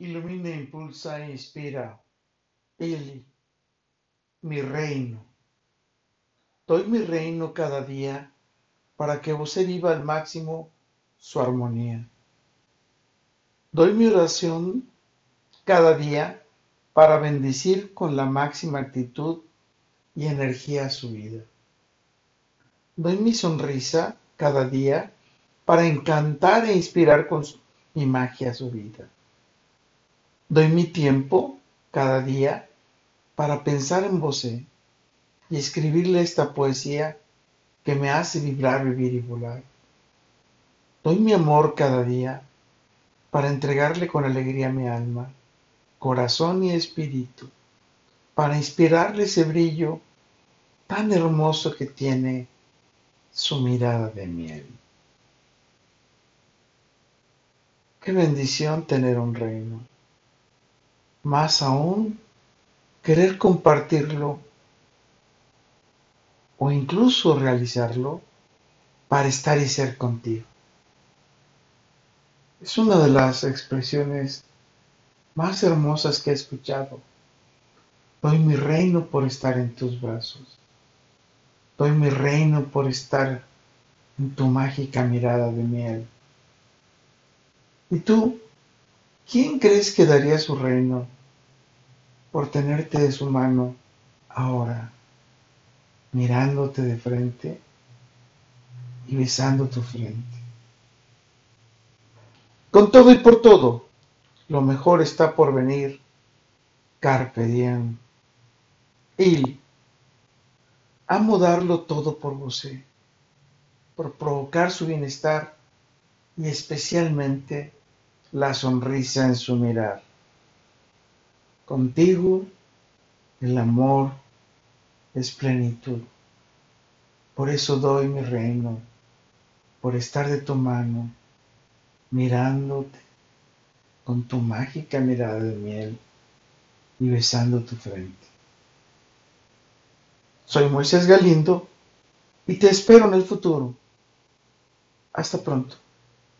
ilumina, impulsa e inspira. Eli, mi reino. Doy mi reino cada día para que vos viva al máximo su armonía. Doy mi oración cada día para bendecir con la máxima actitud y energía su vida. Doy mi sonrisa cada día para encantar e inspirar con mi magia su vida. Doy mi tiempo cada día para pensar en vos y escribirle esta poesía que me hace vibrar, vivir y volar. Doy mi amor cada día para entregarle con alegría mi alma, corazón y espíritu, para inspirarle ese brillo tan hermoso que tiene su mirada de miel. Qué bendición tener un reino. Más aún, querer compartirlo o incluso realizarlo para estar y ser contigo. Es una de las expresiones más hermosas que he escuchado. Doy mi reino por estar en tus brazos. Doy mi reino por estar en tu mágica mirada de miel. ¿Y tú? ¿Quién crees que daría su reino por tenerte de su mano ahora, mirándote de frente y besando tu frente? Con todo y por todo, lo mejor está por venir. Carpe diem. Il. Amo darlo todo por vos, por provocar su bienestar y especialmente la sonrisa en su mirar. Contigo el amor es plenitud. Por eso doy mi reino, por estar de tu mano mirándote con tu mágica mirada de miel y besando tu frente. Soy Moisés Galindo y te espero en el futuro. Hasta pronto.